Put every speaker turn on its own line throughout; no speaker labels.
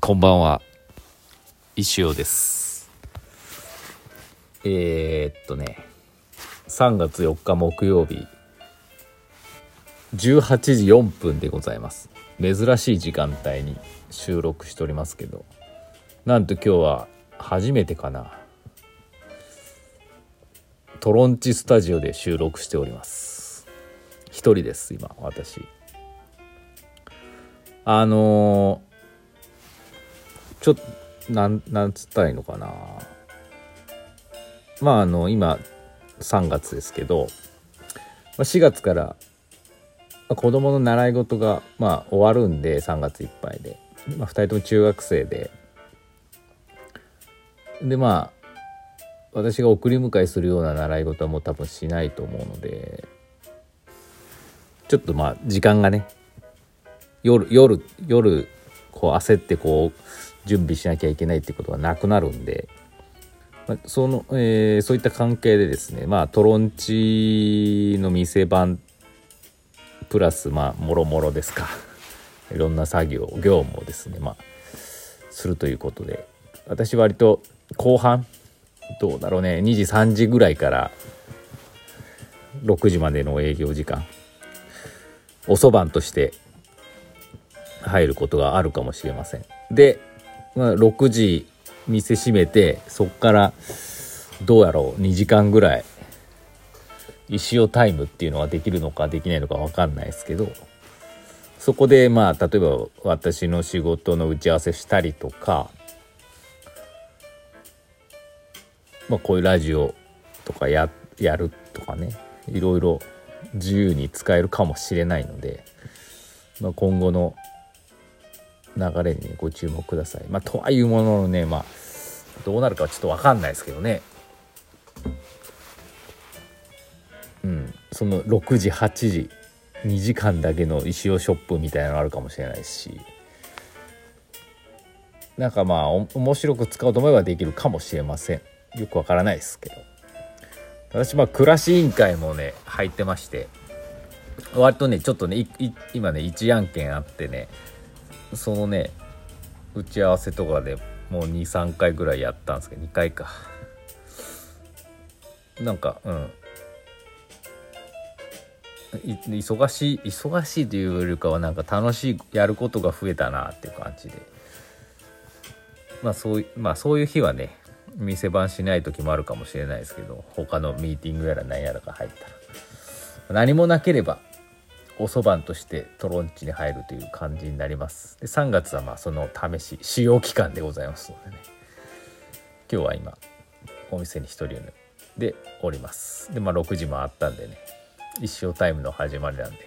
こんばんは。石尾です。えー、っとね。3月4日木曜日。18時4分でございます。珍しい時間帯に収録しておりますけど。なんと今日は初めてかな。トロンチスタジオで収録しております。一人です今私。あのー、ちょっとなんなんつったらいいのかな。まああの今3月ですけど4月から子供の習い事がまあ終わるんで3月いっぱいで、まあ、2人とも中学生で。でまあ私が送り迎えするような習い事はもう多分しないと思うのでちょっとまあ時間がね夜夜夜こう焦ってこう準備しなきゃいけないってことがなくなるんで、まあ、その、えー、そういった関係でですねまあトロンチの店番プラスまあもろもろですか。いろんな作業業務をですねまあするということで私割と後半どうだろうね2時3時ぐらいから6時までの営業時間おそばんとして入ることがあるかもしれません。で、まあ、6時店閉めてそっからどうやろう2時間ぐらい石尾タイムっていうのはできるのかできないのか分かんないですけどそこでまあ例えば私の仕事の打ち合わせしたりとかまあこういうラジオとかややるとかねいろいろ自由に使えるかもしれないので、まあ、今後の流れに、ご注目ください。まあ、とはいうもののね、まあ、どうなるかはちょっと分かんないですけどね。うん、その6時8時2時間だけの石尾ショップみたいなのあるかもしれないし。なんかまあ面白く使おうと思えばできるかもしれません。よくわからないですけど。私まあ暮らし委員会もね入ってまして。割とねちょっとね今ね1案件あってね。そのね打ち合わせとかでもう23回ぐらいやったんですけど2回か。なんかうん。忙しい忙しいというよりかはなんか楽しいやることが増えたなっていう感じで。まあそういうまあそういう日はね店番しない時もあるかもしれないですけど他のミーティングやら何やらが入ったら。何もなければおそばんとしてトロンチに入るという感じになります。で3月はまあその試し使用期間でございますのでね。今日は今お店に1人でおります。でまあ6時もあったんでね。一生タイムの始まりなんで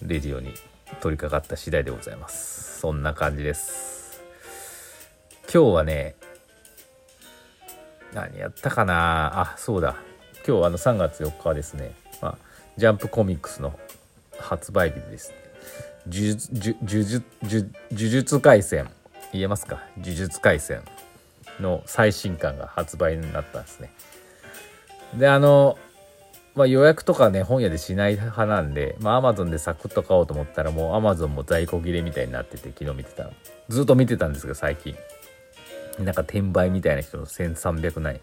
レディオに取り掛かった次第でございます。そんな感じです。今日はね何やったかな。あそうだ。今日あの3月4日はですね、まあ、ジャンプコミックスの発売日ですね。呪術呪術廻戦。言えますか？呪術廻戦の最新刊が発売になったんですね。であのまあ、予約とかね本屋でしない派なんでまあ Amazon でサクッと買おうと思ったらもう Amazon も在庫切れみたいになってて昨日見てたの。ずっと見てたんですけど最近。なんか転売みたいな人の1300ない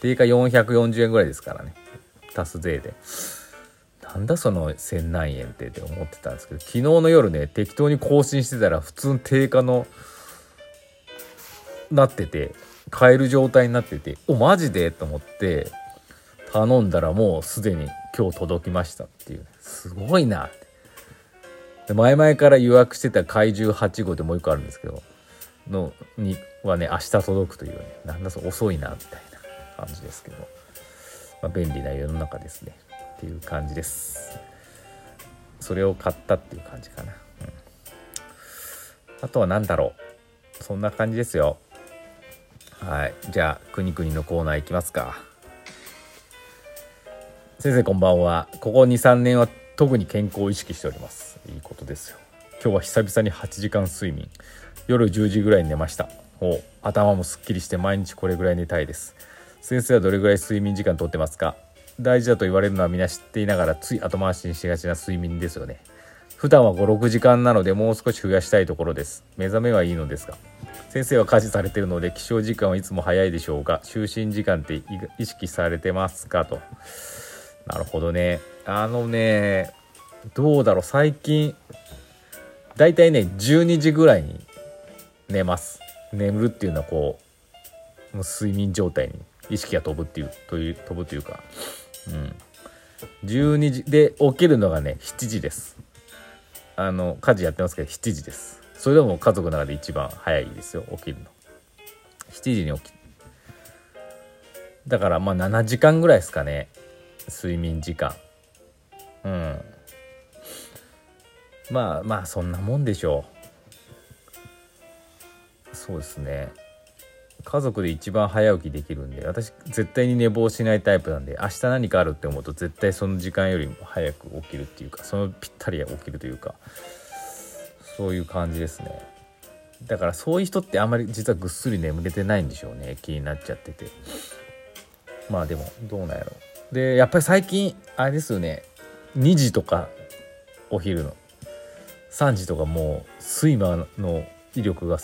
定価440円ぐらいですからね。足す税で。なんだその1000何円ってって思ってたんですけど昨日の夜ね適当に更新してたら普通の定価のなってて買える状態になってておマジで？と思って頼んだらもうすでに今日届きましたっていう。すごいなって。で前々から予約してた怪獣8号でもう一個あるんですけどのにはね明日届くというねなんだそ遅いなみたいな感じですけど、まあ、便利な世の中ですね。っていう感じです。それを買ったっていう感じかな、うん、あとは何だろう。そんな感じですよ。はい。じゃあくにくにのコーナーいきますか。先生こんばんは。ここ23年は特に健康を意識しております。いいことですよ。今日は久々に8時間睡眠。夜10時ぐらいに寝ました。お頭もすっきりして毎日これぐらい寝たいです。先生はどれぐらい睡眠時間とってますか？大事だと言われるのは皆知っていながらつい後回しにしがちな睡眠ですよね。普段は56時間なのでもう少し増やしたいところです。目覚めはいいのですが先生は家事されているので起床時間はいつも早いでしょうか？就寝時間って意識されてますか？と。なるほどね。あのねどうだろう。最近だいたいね12時ぐらいに寝ます。眠るっていうのはこうもう睡眠状態に意識が飛ぶっていうという飛ぶというか。うん。12時で起きるのがね7時です。あの家事やってますけど7時です。それでも家族の中で一番早いですよ起きるの。7時に起きだからまあ7時間ぐらいですかね。睡眠時間。うん。まあまあそんなもんでしょう。そうですね。家族で一番早起きできるんで私絶対に寝坊しないタイプなんで明日何かあるって思うと絶対その時間よりも早く起きるっていうかそのぴったり起きるというかそういう感じですね。だからそういう人ってあんまり実はぐっすり眠れてないんでしょうね。気になっちゃってて。まあでもどうなんやろ。でやっぱり最近あれですよね。2時とかお昼の。3時とかもう睡魔の力が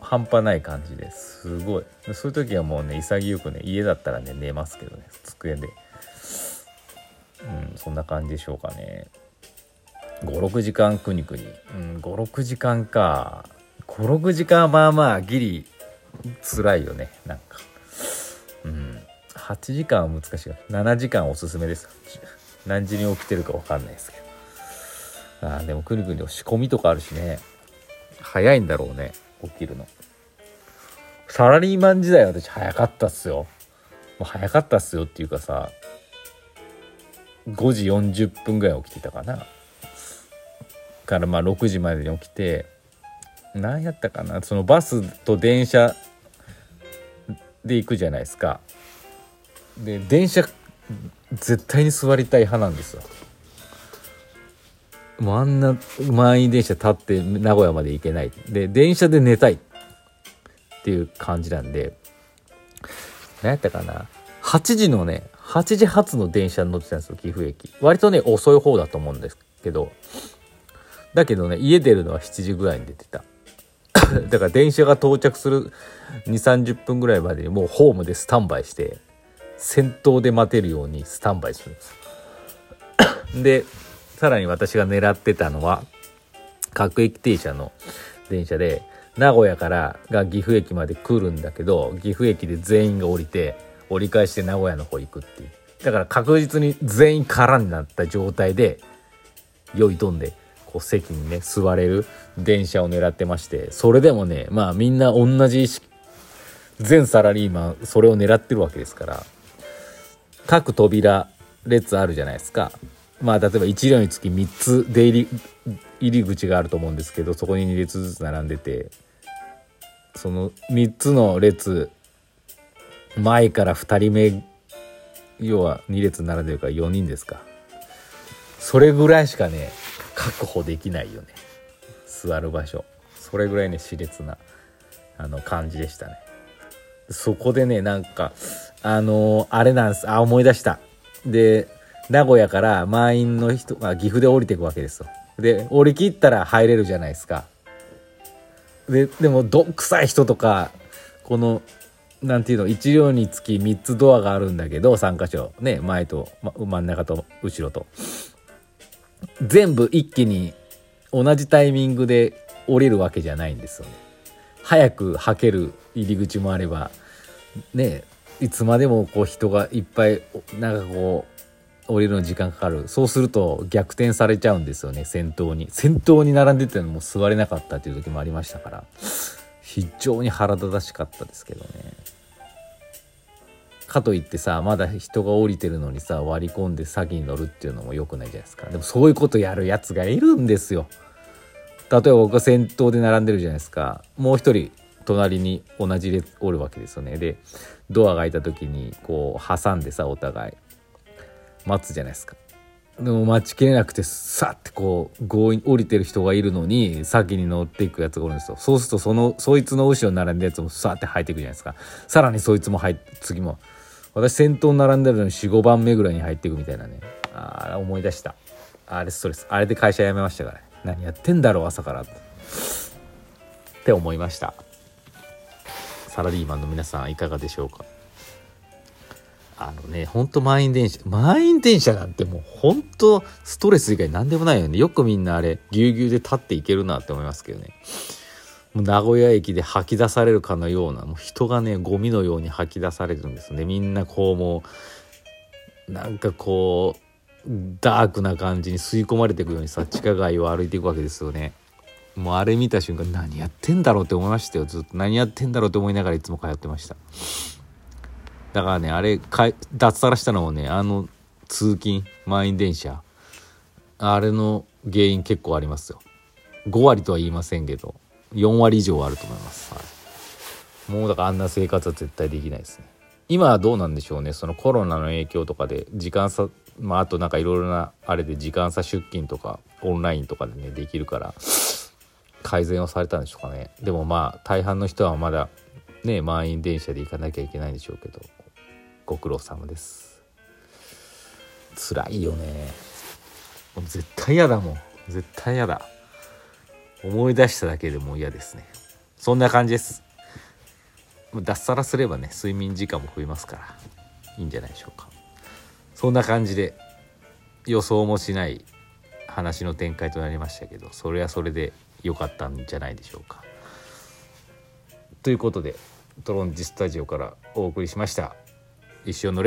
半端ない感じですごい。そういう時はもうね潔くね家だったらね寝ますけどね机で。うんそんな感じでしょうかね。56時間くにくに。うん56時間か。56時間はまあまあギリ辛いよねなんか。うん8時間は難しい7時間おすすめです何時に起きてるか分かんないですけど。あでもくにくに仕込みとかあるしね。早いんだろうね起きるの。サラリーマン時代私早かったっすよ。もう早かったっすよっていうかさ5時40分ぐらい起きてたかな。からまあ6時までに起きて何やったかな。そのバスと電車で行くじゃないですか。で電車絶対に座りたい派なんですよ。もうあんな満員電車立って名古屋まで行けない。で電車で寝たい。っていう感じなんで。何やったかな。8時のね8時発の電車に乗ってたんですよ岐阜駅。割とね遅い方だと思うんですけど。だけどね家出るのは7時ぐらいに出てた。だから電車が到着する2 3 0分ぐらいまでにもうホームでスタンバイして先頭で待てるようにスタンバイするんです でさらに私が狙ってたのは各駅停車の電車で名古屋からが岐阜駅まで来るんだけど岐阜駅で全員が降りて折り返して名古屋の方行くっていう。だから確実に全員空になった状態で酔い飛んでこう席にね座れる電車を狙ってましてそれでもねまあみんな同じ意識全サラリーマンそれを狙ってるわけですから各扉列あるじゃないですか。まあ例えば1両につき3つ出入り入り口があると思うんですけどそこに2列ずつ並んでてその3つの列前から2人目要は2列並んでるから4人ですか。それぐらいしかね確保できないよね。座る場所。それぐらいね熾烈なあの感じでしたね。そこでねなんかあのー、あれなんです。あ思い出した。で名古屋から満員の人が岐阜で降りていくわけですよ。で降り切ったら入れるじゃないですか。ででもどんくさい人とかこのなんていうの1両につき3つドアがあるんだけど3箇所ね前と、ま、真ん中と後ろと。全部一気に同じタイミングで降りるわけじゃないんですよね。早くはける入り口もあればねいつまでもこう人がいっぱいなんかこう降りるの時間かかる。そうすると逆転されちゃうんですよね。先頭に。先頭に並んでても座れなかったっていう時もありましたから。非常に腹立たしかったですけどね。かといってさまだ人が降りてるのにさ割り込んで先に乗るっていうのも良くないじゃないですか。でもそういうことやるやつがいるんですよ。例えば僕が先頭で並んでるじゃないですか。もう一人隣に同じ列おるわけですよね。でドアが開いた時にこう挟んでさお互い。待つじゃないですか。でも待ちきれなくてさってこう強引降りてる人がいるのに先に乗っていくやつがおるんですよ。そうするとそのそいつの後ろに並んだやつもさって入っていくじゃないですか。さらにそいつも入って次も。私先頭に並んでるのに45番目ぐらいに入っていくみたいなね。ああ思い出した。あれストレス。あれで会社辞めましたからね。何やってんだろう朝から。って思いました。サラリーマンの皆さんいかがでしょうか？あのねほんと満員電車満員電車なんてもうほんとストレス以外何でもないよね。よくみんなあれぎゅうぎゅうで立っていけるなって思いますけどね。もう名古屋駅で吐き出されるかのようなもう人がねゴミのように吐き出されるんですね。みんなこうもうなんかこうダークな感じに吸い込まれていくようにさ地下街を歩いていくわけですよね。もうあれ見た瞬間何やってんだろうって思いましたよずっと。何やってんだろうって思いながらいつも通ってました。だからねあれか脱サラしたのもねあの通勤満員電車あれの原因結構ありますよ。5割とは言いませんけど4割以上はあると思います、はい、もうだからあんな生活は絶対できないですね。今はどうなんでしょうねそのコロナの影響とかで時間差まああとなんかいろいろなあれで時間差出勤とかオンラインとかでねできるから改善をされたんでしょうかね。でもまあ大半の人はまだね満員電車で行かなきゃいけないんでしょうけど。ご苦労様です。辛いよね。もう絶対嫌だもん。絶対嫌だ。思い出しただけでも嫌ですね。そんな感じです。脱サラすればね睡眠時間も増えますから。いいんじゃないでしょうか。そんな感じで予想もしない話の展開となりましたけどそれはそれで良かったんじゃないでしょうか。ということでトロンジスタジオからお送りしました。一生の